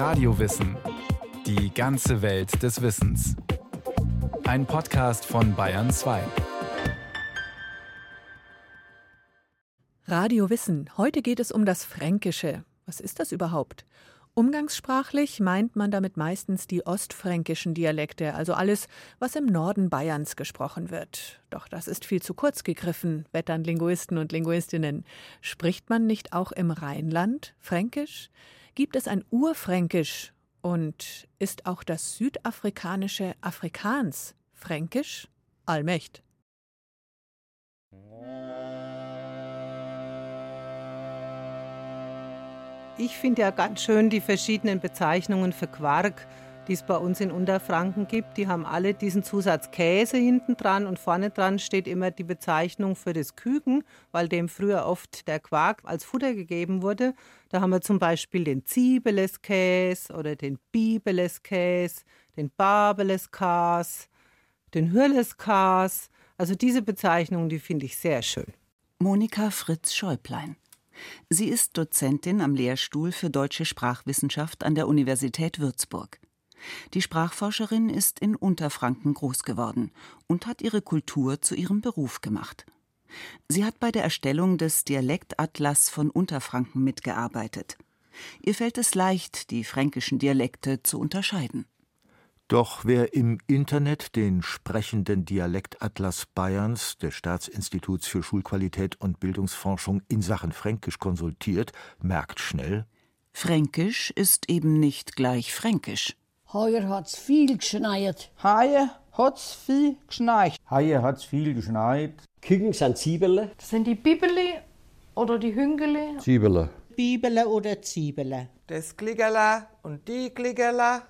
Radiowissen. Die ganze Welt des Wissens. Ein Podcast von Bayern 2. Radio Wissen. Heute geht es um das Fränkische. Was ist das überhaupt? Umgangssprachlich meint man damit meistens die ostfränkischen Dialekte, also alles, was im Norden Bayerns gesprochen wird. Doch das ist viel zu kurz gegriffen, wettern Linguisten und Linguistinnen. Spricht man nicht auch im Rheinland Fränkisch? Gibt es ein Urfränkisch? Und ist auch das südafrikanische Afrikaans Fränkisch? Allmächt. Ich finde ja ganz schön die verschiedenen Bezeichnungen für Quark, die es bei uns in Unterfranken gibt. Die haben alle diesen Zusatz Käse hinten dran und vorne dran steht immer die Bezeichnung für das Küken, weil dem früher oft der Quark als Futter gegeben wurde. Da haben wir zum Beispiel den Ziebeleskäse oder den Bibeleskäse, den Babeleskas, den Hürleskas. Also diese Bezeichnungen, die finde ich sehr schön. Monika Fritz Schäuplein. Sie ist Dozentin am Lehrstuhl für deutsche Sprachwissenschaft an der Universität Würzburg. Die Sprachforscherin ist in Unterfranken groß geworden und hat ihre Kultur zu ihrem Beruf gemacht. Sie hat bei der Erstellung des Dialektatlas von Unterfranken mitgearbeitet. Ihr fällt es leicht, die fränkischen Dialekte zu unterscheiden. Doch wer im Internet den sprechenden Dialektatlas Bayerns des Staatsinstituts für Schulqualität und Bildungsforschung in Sachen Fränkisch konsultiert, merkt schnell: Fränkisch ist eben nicht gleich Fränkisch. Heuer hat's viel geschneit. Heuer hat's viel geschneit. Heuer hat's viel geschneit. Küken sind Zwiebeln. Das sind die Bibeli oder die Hüngeli. Zwiebeln. Bibele oder Zwiebele. Das Kliggerla und die Kliggerla.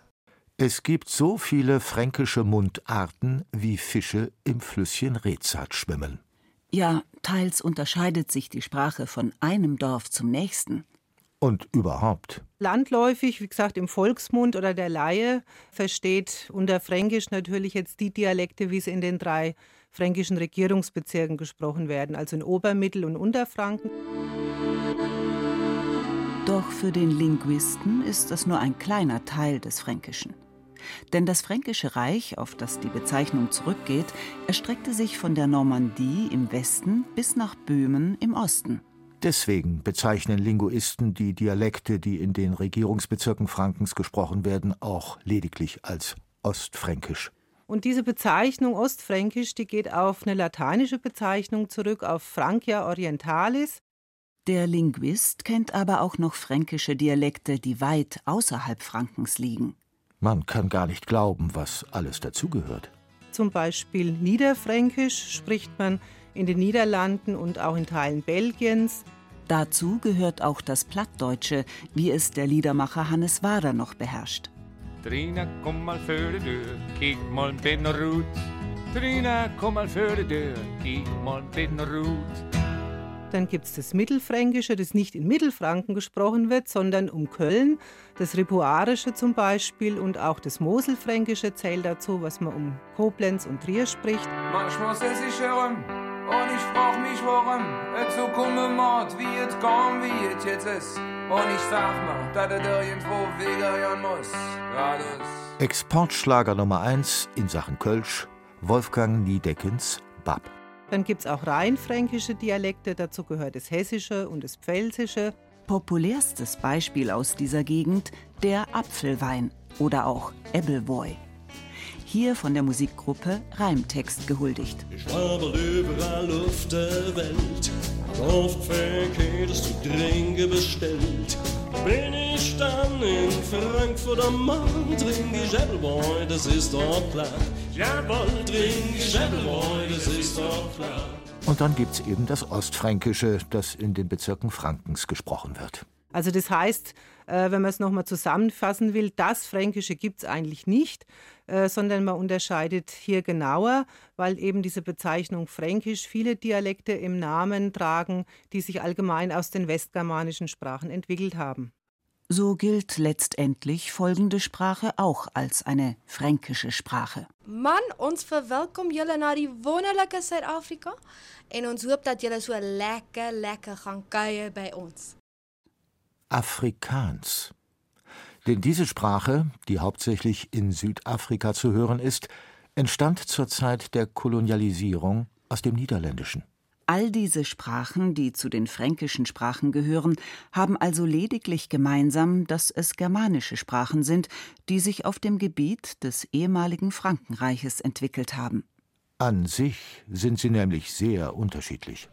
Es gibt so viele fränkische Mundarten, wie Fische im Flüsschen Rezat schwimmen. Ja, teils unterscheidet sich die Sprache von einem Dorf zum nächsten. Und überhaupt. Landläufig, wie gesagt, im Volksmund oder der Laie versteht unter Fränkisch natürlich jetzt die Dialekte, wie sie in den drei fränkischen Regierungsbezirken gesprochen werden, also in Obermittel- und Unterfranken. Doch für den Linguisten ist das nur ein kleiner Teil des Fränkischen. Denn das Fränkische Reich, auf das die Bezeichnung zurückgeht, erstreckte sich von der Normandie im Westen bis nach Böhmen im Osten. Deswegen bezeichnen Linguisten die Dialekte, die in den Regierungsbezirken Frankens gesprochen werden, auch lediglich als Ostfränkisch. Und diese Bezeichnung Ostfränkisch, die geht auf eine lateinische Bezeichnung zurück, auf Francia Orientalis. Der Linguist kennt aber auch noch fränkische Dialekte, die weit außerhalb Frankens liegen. Man kann gar nicht glauben, was alles dazugehört. Zum Beispiel Niederfränkisch spricht man in den Niederlanden und auch in Teilen Belgiens. Dazu gehört auch das Plattdeutsche, wie es der Liedermacher Hannes Wader noch beherrscht. Trina, komm mal für die Tür, kiek mal bin Rut. Trina, komm mal für die Tür, kiek mal bin Rut. Dann gibt es das Mittelfränkische, das nicht in Mittelfranken gesprochen wird, sondern um Köln. Das Ripuarische zum Beispiel und auch das Moselfränkische zählt dazu, was man um Koblenz und Trier spricht. Manchmal sitze ich herum und ich frag mich, warum es so komme macht, wie es kam, wie es jetzt ist. Und ich sag mal, dass es irgendwo weggehen muss. Ja, das. Exportschlager Nummer 1 in Sachen Kölsch, Wolfgang Niedeckens Bab. Dann gibt es auch rheinfränkische Dialekte, dazu gehört das Hessische und das Pfälzische. Populärstes Beispiel aus dieser Gegend der Apfelwein oder auch Ebbelwoi. Hier von der Musikgruppe Reimtext gehuldigt. Ich schwabel überall auf der Welt, auf Verkehrt du Trinke bestellt. Bin ich dann in Frankfurt am Main, trink ich Ebbelwoi, das ist doch klar. Jawohl, trink ich Ebbelwoi, das ist doch klar. Und dann gibt's eben das Ostfränkische, das in den Bezirken Frankens gesprochen wird. Also das heißt, äh, wenn man es nochmal zusammenfassen will, das Fränkische gibt es eigentlich nicht, äh, sondern man unterscheidet hier genauer, weil eben diese Bezeichnung Fränkisch viele Dialekte im Namen tragen, die sich allgemein aus den westgermanischen Sprachen entwickelt haben. So gilt letztendlich folgende Sprache auch als eine fränkische Sprache. Man, ons verwelkom julle na die wonderlike Suid-Afrika en ons hoop dat julle so lekker lekker gaan kuier by ons. Afrikaans. Denn diese Sprache, die hauptsächlich in Südafrika zu hören ist, entstand zur Zeit der Kolonialisierung aus dem Niederländischen. All diese Sprachen, die zu den fränkischen Sprachen gehören, haben also lediglich gemeinsam, dass es germanische Sprachen sind, die sich auf dem Gebiet des ehemaligen Frankenreiches entwickelt haben. An sich sind sie nämlich sehr unterschiedlich.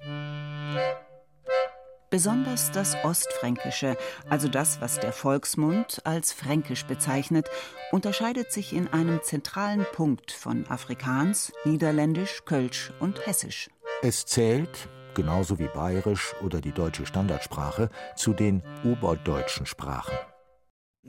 Besonders das Ostfränkische, also das, was der Volksmund als Fränkisch bezeichnet, unterscheidet sich in einem zentralen Punkt von Afrikaans, Niederländisch, Kölsch und Hessisch. Es zählt, genauso wie Bayerisch oder die deutsche Standardsprache, zu den oberdeutschen Sprachen.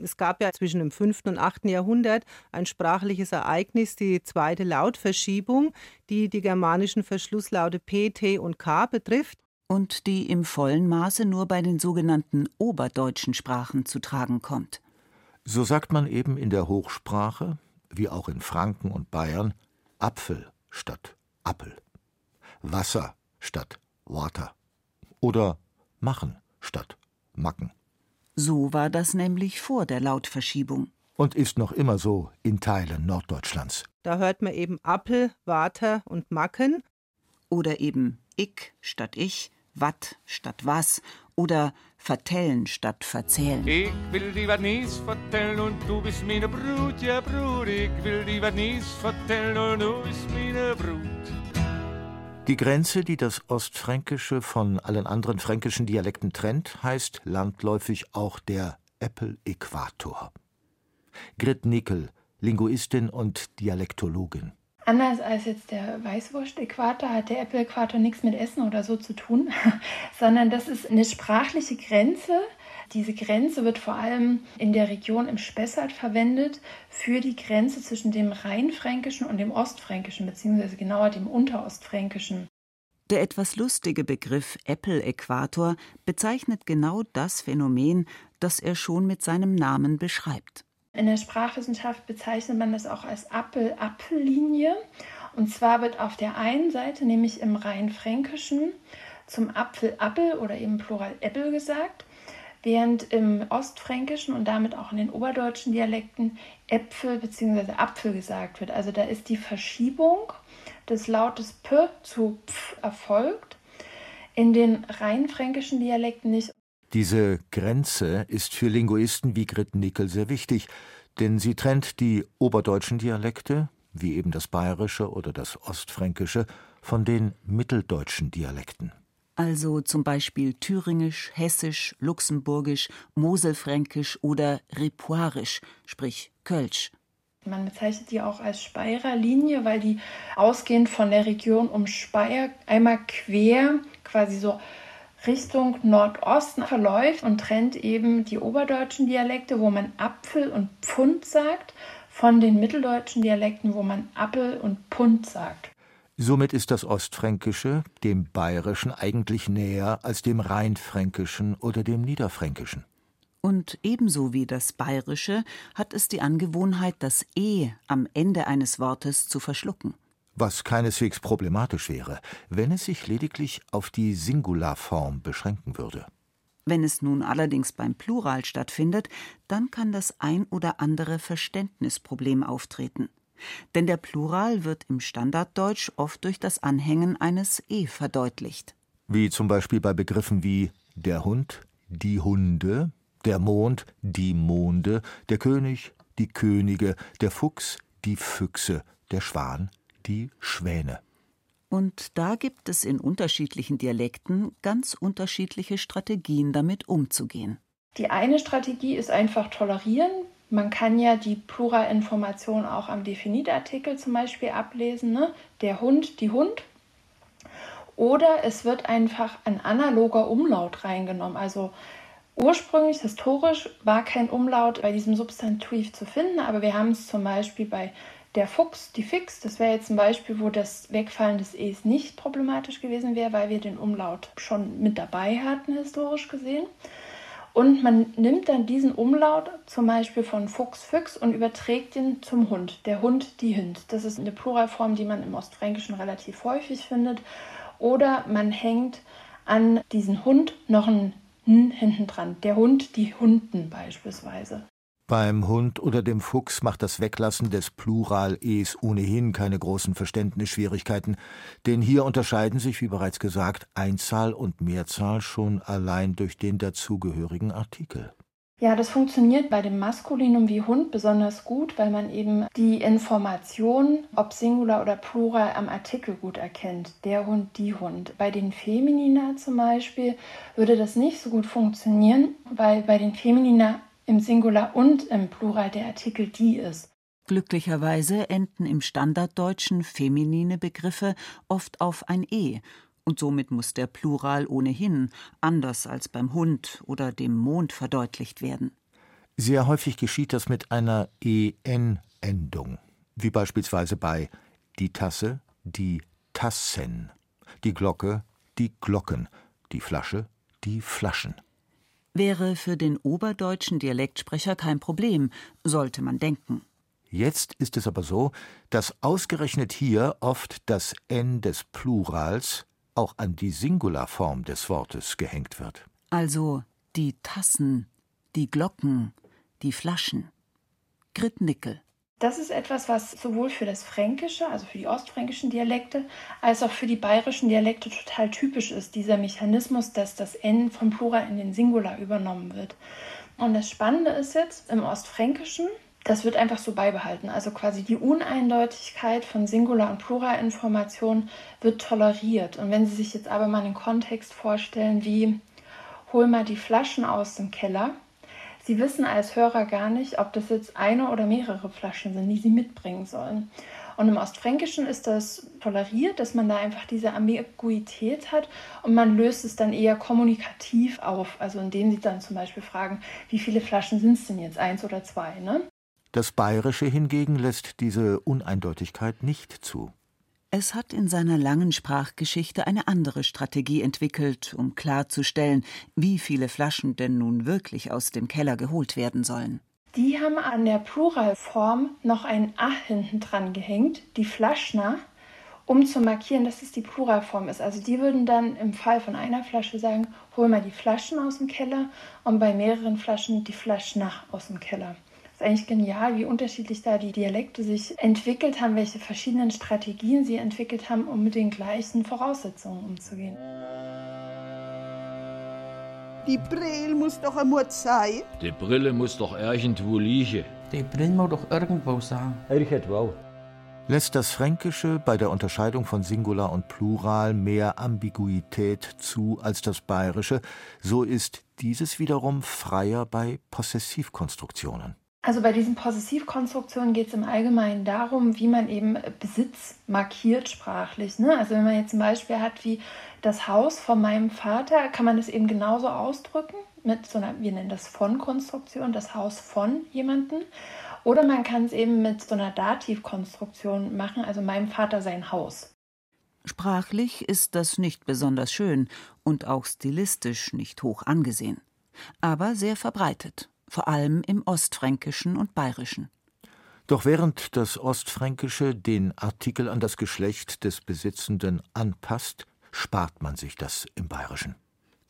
Es gab ja zwischen dem 5. und 8. Jahrhundert ein sprachliches Ereignis, die zweite Lautverschiebung, die die germanischen Verschlusslaute P, T und K betrifft und die im vollen Maße nur bei den sogenannten oberdeutschen Sprachen zu tragen kommt. So sagt man eben in der Hochsprache, wie auch in Franken und Bayern, Apfel statt Appel, Wasser statt Water oder machen statt Macken. So war das nämlich vor der Lautverschiebung. Und ist noch immer so in Teilen Norddeutschlands. Da hört man eben Appel, Water und Macken. Oder eben ich statt ich, wat statt was oder vertellen statt verzählen. Ich will dir was nies vertellen und du bist meine Brut, ja Brut. Ich will dir was nies vertellen und du bist meine Brut. Die Grenze, die das Ostfränkische von allen anderen fränkischen Dialekten trennt, heißt landläufig auch der Äppel-Äquator. Grit Nickel, Linguistin und Dialektologin. Anders als jetzt der Weißwurst-Äquator hat der Apple-Äquator nichts mit Essen oder so zu tun, sondern das ist eine sprachliche Grenze. Diese Grenze wird vor allem in der Region im Spessart verwendet für die Grenze zwischen dem Rheinfränkischen und dem Ostfränkischen, beziehungsweise genauer dem Unterostfränkischen. Der etwas lustige Begriff Apple-Äquator bezeichnet genau das Phänomen, das er schon mit seinem Namen beschreibt. In der Sprachwissenschaft bezeichnet man das auch als Apfel-Apfel-Linie. Und zwar wird auf der einen Seite, nämlich im Rheinfränkischen, zum Apfel Appel oder eben Plural Äppel gesagt, während im Ostfränkischen und damit auch in den oberdeutschen Dialekten Äpfel bzw. Apfel gesagt wird. Also da ist die Verschiebung des Lautes P zu Pf erfolgt. In den rheinfränkischen Dialekten nicht. Diese Grenze ist für Linguisten wie Grit Nickel sehr wichtig, denn sie trennt die oberdeutschen Dialekte, wie eben das Bayerische oder das Ostfränkische, von den mitteldeutschen Dialekten. Also zum Beispiel Thüringisch, Hessisch, Luxemburgisch, Moselfränkisch oder Ripuarisch, sprich Kölsch. Man bezeichnet die auch als Speyerer Linie, weil die ausgehend von der Region um Speyer einmal quer quasi so Richtung Nordosten verläuft und trennt eben die oberdeutschen Dialekte, wo man Apfel und Pfund sagt, von den mitteldeutschen Dialekten, wo man Appel und Pund sagt. Somit ist das Ostfränkische dem Bayerischen eigentlich näher als dem Rheinfränkischen oder dem Niederfränkischen. Und ebenso wie das Bayerische hat es die Angewohnheit, das E am Ende eines Wortes zu verschlucken was keineswegs problematisch wäre, wenn es sich lediglich auf die Singularform beschränken würde. Wenn es nun allerdings beim Plural stattfindet, dann kann das ein oder andere Verständnisproblem auftreten. Denn der Plural wird im Standarddeutsch oft durch das Anhängen eines E verdeutlicht. Wie zum Beispiel bei Begriffen wie der Hund, die Hunde, der Mond, die Monde, der König, die Könige, der Fuchs, die Füchse, der Schwan, die Schwäne. Und da gibt es in unterschiedlichen Dialekten ganz unterschiedliche Strategien, damit umzugehen. Die eine Strategie ist einfach tolerieren. Man kann ja die Pluralinformation auch am Definitartikel zum Beispiel ablesen. Ne? Der Hund, die Hund. Oder es wird einfach ein analoger Umlaut reingenommen. Also ursprünglich, historisch, war kein Umlaut bei diesem Substantiv zu finden, aber wir haben es zum Beispiel bei der Fuchs, die Fix, das wäre jetzt ein Beispiel, wo das Wegfallen des E's nicht problematisch gewesen wäre, weil wir den Umlaut schon mit dabei hatten, historisch gesehen. Und man nimmt dann diesen Umlaut zum Beispiel von Fuchs, Füchs und überträgt ihn zum Hund. Der Hund, die Hünd. Das ist eine Pluralform, die man im Ostfränkischen relativ häufig findet. Oder man hängt an diesen Hund noch ein N hinten dran. Der Hund, die Hunden beispielsweise. Beim Hund oder dem Fuchs macht das Weglassen des Plural-Es ohnehin keine großen Verständnisschwierigkeiten, denn hier unterscheiden sich, wie bereits gesagt, Einzahl und Mehrzahl schon allein durch den dazugehörigen Artikel. Ja, das funktioniert bei dem Maskulinum wie Hund besonders gut, weil man eben die Information, ob Singular oder Plural, am Artikel gut erkennt. Der Hund, die Hund. Bei den Feminina zum Beispiel würde das nicht so gut funktionieren, weil bei den Feminina im Singular und im Plural der Artikel die ist. Glücklicherweise enden im Standarddeutschen feminine Begriffe oft auf ein e und somit muss der Plural ohnehin anders als beim Hund oder dem Mond verdeutlicht werden. Sehr häufig geschieht das mit einer en-Endung, wie beispielsweise bei die Tasse, die Tassen, die Glocke, die Glocken, die Flasche, die Flaschen wäre für den oberdeutschen Dialektsprecher kein Problem, sollte man denken. Jetzt ist es aber so, dass ausgerechnet hier oft das N des Plurals auch an die Singularform des Wortes gehängt wird. Also die Tassen, die Glocken, die Flaschen. Grit Nickel. Das ist etwas, was sowohl für das Fränkische, also für die ostfränkischen Dialekte, als auch für die bayerischen Dialekte total typisch ist, dieser Mechanismus, dass das N vom Plural in den Singular übernommen wird. Und das Spannende ist jetzt im Ostfränkischen, das wird einfach so beibehalten. Also quasi die Uneindeutigkeit von Singular- und Pluralinformation wird toleriert. Und wenn Sie sich jetzt aber mal einen Kontext vorstellen, wie hol mal die Flaschen aus dem Keller, Sie wissen als Hörer gar nicht, ob das jetzt eine oder mehrere Flaschen sind, die Sie mitbringen sollen. Und im Ostfränkischen ist das toleriert, dass man da einfach diese Ambiguität hat und man löst es dann eher kommunikativ auf, also indem Sie dann zum Beispiel fragen, wie viele Flaschen sind es denn jetzt, eins oder zwei, ne? Das Bayerische hingegen lässt diese Uneindeutigkeit nicht zu. Es hat in seiner langen Sprachgeschichte eine andere Strategie entwickelt, um klarzustellen, wie viele Flaschen denn nun wirklich aus dem Keller geholt werden sollen. Die haben an der Pluralform noch ein A hinten dran gehängt, die Flaschner, um zu markieren, dass es die Pluralform ist. Also die würden dann im Fall von einer Flasche sagen, hol mal die Flaschen aus dem Keller und bei mehreren Flaschen die Flaschnach aus dem Keller ist eigentlich genial, wie unterschiedlich da die Dialekte sich entwickelt haben, welche verschiedenen Strategien sie entwickelt haben, um mit den gleichen Voraussetzungen umzugehen. Die Brille muss doch einmal sein. Die Brille muss doch irgendwo liegen. Die Brille muss doch irgendwo sein. Irgendwo. Lässt das Fränkische bei der Unterscheidung von Singular und Plural mehr Ambiguität zu als das Bayerische, so ist dieses wiederum freier bei Possessivkonstruktionen. Also bei diesen Possessivkonstruktionen geht es im Allgemeinen darum, wie man eben Besitz markiert sprachlich. Ne? Also wenn man jetzt zum Beispiel hat wie das Haus von meinem Vater, kann man das eben genauso ausdrücken mit so einer, wir nennen das von-Konstruktion, das Haus von jemandem. Oder man kann es eben mit so einer Dativkonstruktion machen, also meinem Vater sein Haus. Sprachlich ist das nicht besonders schön und auch stilistisch nicht hoch angesehen, aber sehr verbreitet vor allem im Ostfränkischen und Bayerischen. Doch während das Ostfränkische den Artikel an das Geschlecht des Besitzenden anpasst, spart man sich das im Bayerischen.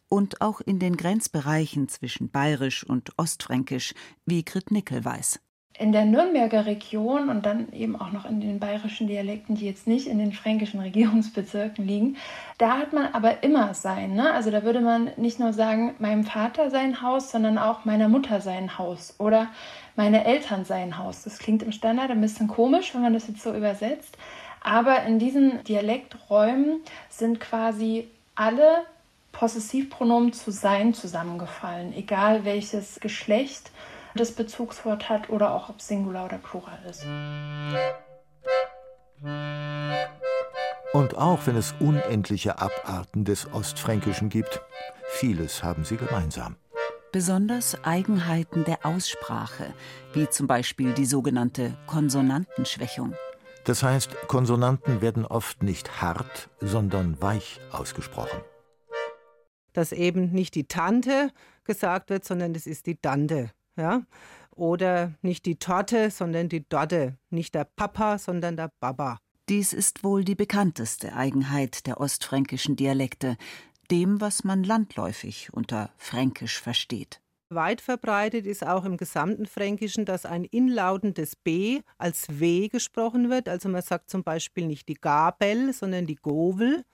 Und auch in den Grenzbereichen zwischen Bayerisch und Ostfränkisch, wie Grit Nickel weiß. In der Nürnberger Region und dann eben auch noch in den bayerischen Dialekten, die jetzt nicht in den fränkischen Regierungsbezirken liegen, da hat man aber immer sein. Ne? Also da würde man nicht nur sagen, meinem Vater sein Haus, sondern auch meiner Mutter sein Haus oder meine Eltern sein Haus. Das klingt im Standard ein bisschen komisch, wenn man das jetzt so übersetzt. Aber in diesen Dialekträumen sind quasi alle Possessivpronomen zu sein zusammengefallen, egal welches Geschlecht das Bezugswort hat oder auch ob Singular oder Plural ist. Und auch wenn es unendliche Abarten des Ostfränkischen gibt, vieles haben sie gemeinsam. Besonders Eigenheiten der Aussprache, wie zum Beispiel die sogenannte Konsonantenschwächung. Das heißt, Konsonanten werden oft nicht hart, sondern weich ausgesprochen. Dass eben nicht die Tante gesagt wird, sondern es ist die Dante. Ja? Oder nicht die Torte, sondern die Dotte. Nicht der Papa, sondern der Baba. Dies ist wohl die bekannteste Eigenheit der ostfränkischen Dialekte, dem, was man landläufig unter Fränkisch versteht. Weit verbreitet ist auch im gesamten Fränkischen, dass ein inlautendes B als W gesprochen wird. Also man sagt zum Beispiel nicht die Gabel, sondern die Govel.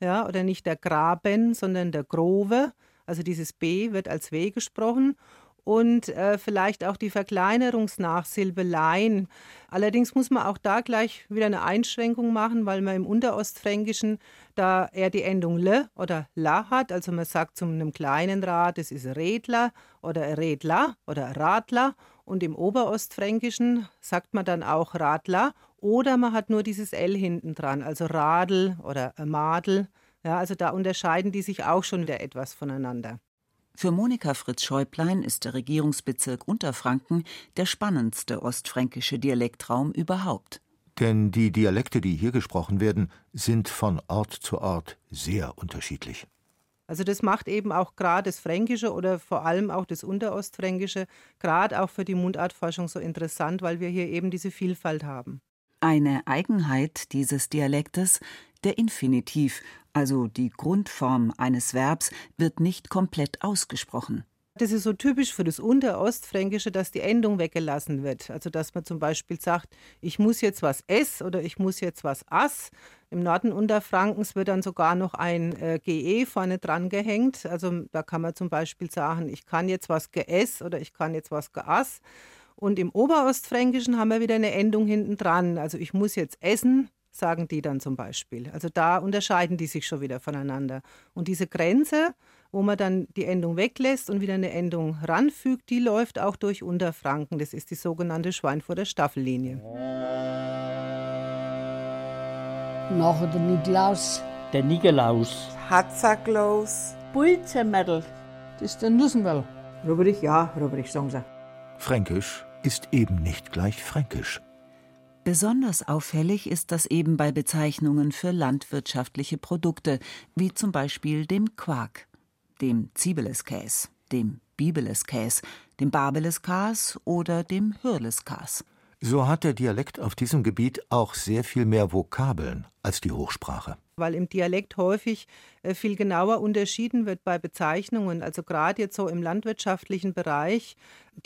Ja, oder nicht der Graben, sondern der Grove. Also dieses B wird als W gesprochen und äh, vielleicht auch die Verkleinerungsnachsilbe Lein. Allerdings muss man auch da gleich wieder eine Einschränkung machen, weil man im Unterostfränkischen da eher die Endung le oder la hat. Also man sagt zu einem kleinen Rad, es ist Redler oder Redler oder Radler. Und im Oberostfränkischen sagt man dann auch Radler oder man hat nur dieses L hinten dran, also Radl oder Madel. Ja, also da unterscheiden die sich auch schon wieder etwas voneinander. Für Monika Fritz-Schäuplein ist der Regierungsbezirk Unterfranken der spannendste ostfränkische Dialektraum überhaupt. Denn die Dialekte, die hier gesprochen werden, sind von Ort zu Ort sehr unterschiedlich. Also das macht eben auch gerade das Fränkische oder vor allem auch das Unterostfränkische gerade auch für die Mundartforschung so interessant, weil wir hier eben diese Vielfalt haben. Eine Eigenheit dieses Dialektes, der Infinitiv, also die Grundform eines Verbs, wird nicht komplett ausgesprochen. Das ist so typisch für das Unterostfränkische, dass die Endung weggelassen wird. Also dass man zum Beispiel sagt, ich muss jetzt was ess oder ich muss jetzt was ass. Im Norden Unterfrankens wird dann sogar noch ein äh, GE vorne dran gehängt. Also da kann man zum Beispiel sagen, ich kann jetzt was geess oder ich kann jetzt was geass. Und im Oberostfränkischen haben wir wieder eine Endung hinten dran. Also ich muss jetzt essen, sagen die dann zum Beispiel. Also da unterscheiden die sich schon wieder voneinander. Und diese Grenze, wo man dann die Endung weglässt und wieder eine Endung ranfügt, die läuft auch durch Unterfranken. Das ist die sogenannte Schweinfurter Staffellinie. Nachher der Nikolaus. Der Nikolaus. Hatzaklaus. Bulzermädel. Das ist der Nussenwell. Rubrich, ja, Rubrich, sagen sie. Fränkisch ist eben nicht gleich Fränkisch. Besonders auffällig ist das eben bei Bezeichnungen für landwirtschaftliche Produkte, wie zum Beispiel dem Quark, dem Ziebeleskäs, dem Bibeleskäs, dem Babeleskas oder dem Hürleskas. So hat der Dialekt auf diesem Gebiet auch sehr viel mehr Vokabeln als die Hochsprache. Weil im Dialekt häufig äh, viel genauer unterschieden wird bei Bezeichnungen. Also gerade jetzt so im landwirtschaftlichen Bereich,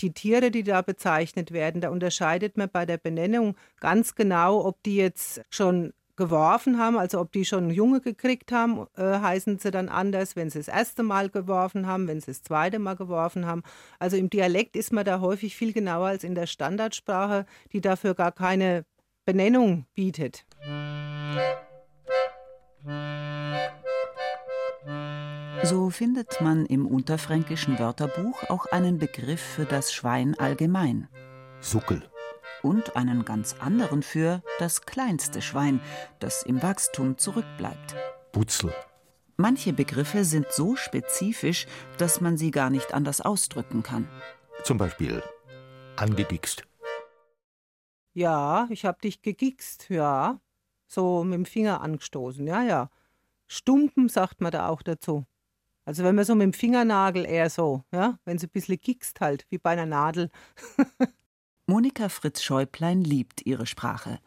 die Tiere, die da bezeichnet werden, da unterscheidet man bei der Benennung ganz genau, ob die jetzt schon geworfen haben, also ob die schon Junge gekriegt haben, äh, heißen sie dann anders, wenn sie das erste Mal geworfen haben, wenn sie das zweite Mal geworfen haben. Also im Dialekt ist man da häufig viel genauer als in der Standardsprache, die dafür gar keine Benennung bietet. So findet man im unterfränkischen Wörterbuch auch einen Begriff für das Schwein allgemein. Suckel und einen ganz anderen für das kleinste Schwein, das im Wachstum zurückbleibt. Butzel. Manche Begriffe sind so spezifisch, dass man sie gar nicht anders ausdrücken kann. Zum Beispiel angedickst. Ja, ich hab dich gegikst, ja. So mit dem Finger angestoßen, ja, ja. Stumpen sagt man da auch dazu. Also wenn man so mit dem Fingernagel eher so, ja, wenn sie ein bisschen gikst halt, wie bei einer Nadel. Monika Fritz-Schäuplein liebt ihre Sprache.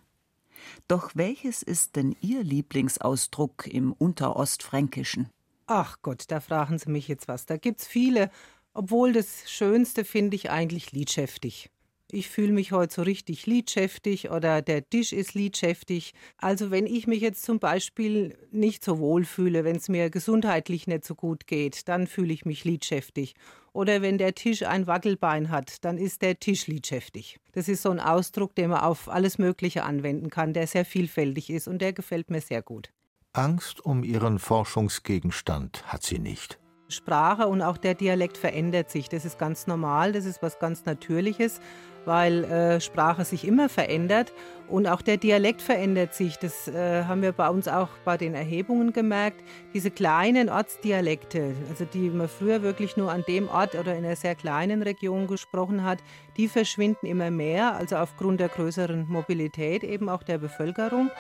Doch welches ist denn Ihr Lieblingsausdruck im Unterostfränkischen? Ach Gott, da fragen Sie mich jetzt was. Da gibt's viele, obwohl das Schönste finde ich eigentlich liedschäftig. Ich fühle mich heute so richtig liedschäftig oder der Tisch ist liedschäftig. Also wenn ich mich jetzt zum Beispiel nicht so wohl fühle, wenn es mir gesundheitlich nicht so gut geht, dann fühle ich mich liedschäftig. Oder wenn der Tisch ein Wackelbein hat, dann ist der Tisch liedschäftig. Das ist so ein Ausdruck, den man auf alles Mögliche anwenden kann, der sehr vielfältig ist und der gefällt mir sehr gut. Angst um ihren Forschungsgegenstand hat sie nicht. Sprache und auch der Dialekt verändert sich. Das ist ganz normal, das ist was ganz Natürliches weil äh, Sprache sich immer verändert und auch der Dialekt verändert sich. Das äh, haben wir bei uns auch bei den Erhebungen gemerkt. Diese kleinen Ortsdialekte, also die man früher wirklich nur an dem Ort oder in einer sehr kleinen Region gesprochen hat, die verschwinden immer mehr, also aufgrund der größeren Mobilität eben auch der Bevölkerung.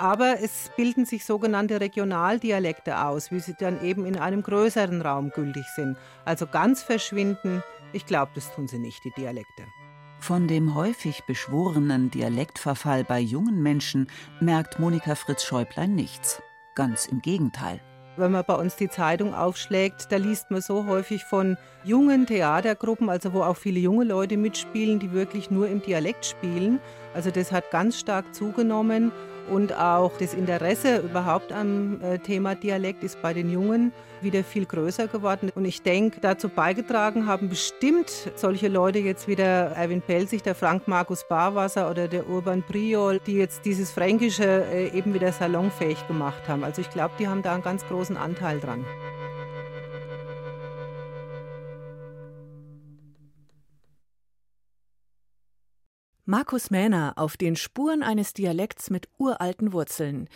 Aber es bilden sich sogenannte Regionaldialekte aus, wie sie dann eben in einem größeren Raum gültig sind. Also ganz verschwinden, ich glaube, das tun sie nicht, die Dialekte. Von dem häufig beschworenen Dialektverfall bei jungen Menschen merkt Monika Fritz-Schäuplein nichts. Ganz im Gegenteil. Wenn man bei uns die Zeitung aufschlägt, da liest man so häufig von jungen Theatergruppen, also wo auch viele junge Leute mitspielen, die wirklich nur im Dialekt spielen. Also das hat ganz stark zugenommen und auch das Interesse überhaupt am äh, Thema Dialekt ist bei den Jungen wieder viel größer geworden. Und ich denke, dazu beigetragen haben bestimmt solche Leute jetzt wie der Erwin Pelzig, der Frank Markus Barwasser oder der Urban Priol, die jetzt dieses Fränkische äh, eben wieder salonfähig gemacht haben. Also ich glaube, die haben da einen ganz großen Anteil dran. Markus Mähner auf den Spuren eines Dialekts mit uralten Wurzeln.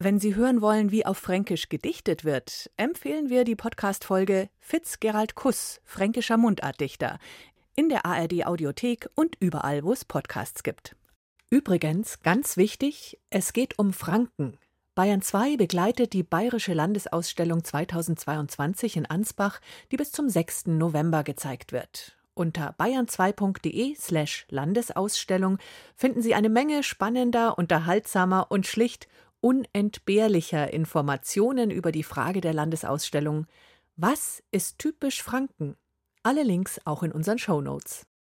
Wenn Sie hören wollen, wie auf Fränkisch gedichtet wird, empfehlen wir die Podcast-Folge Fitzgerald Kuss, fränkischer Mundartdichter, in der ARD Audiothek und überall, wo es Podcasts gibt. Übrigens, ganz wichtig, es geht um Franken. Bayern 2 begleitet die Bayerische Landesausstellung 2022 in Ansbach, die bis zum 6. November gezeigt wird. Unter bayern2.de slash Landesausstellung finden Sie eine Menge spannender, unterhaltsamer und schlicht unentbehrlicher Informationen über die Frage der Landesausstellung Was ist typisch Franken? Alle Links auch in unseren Shownotes.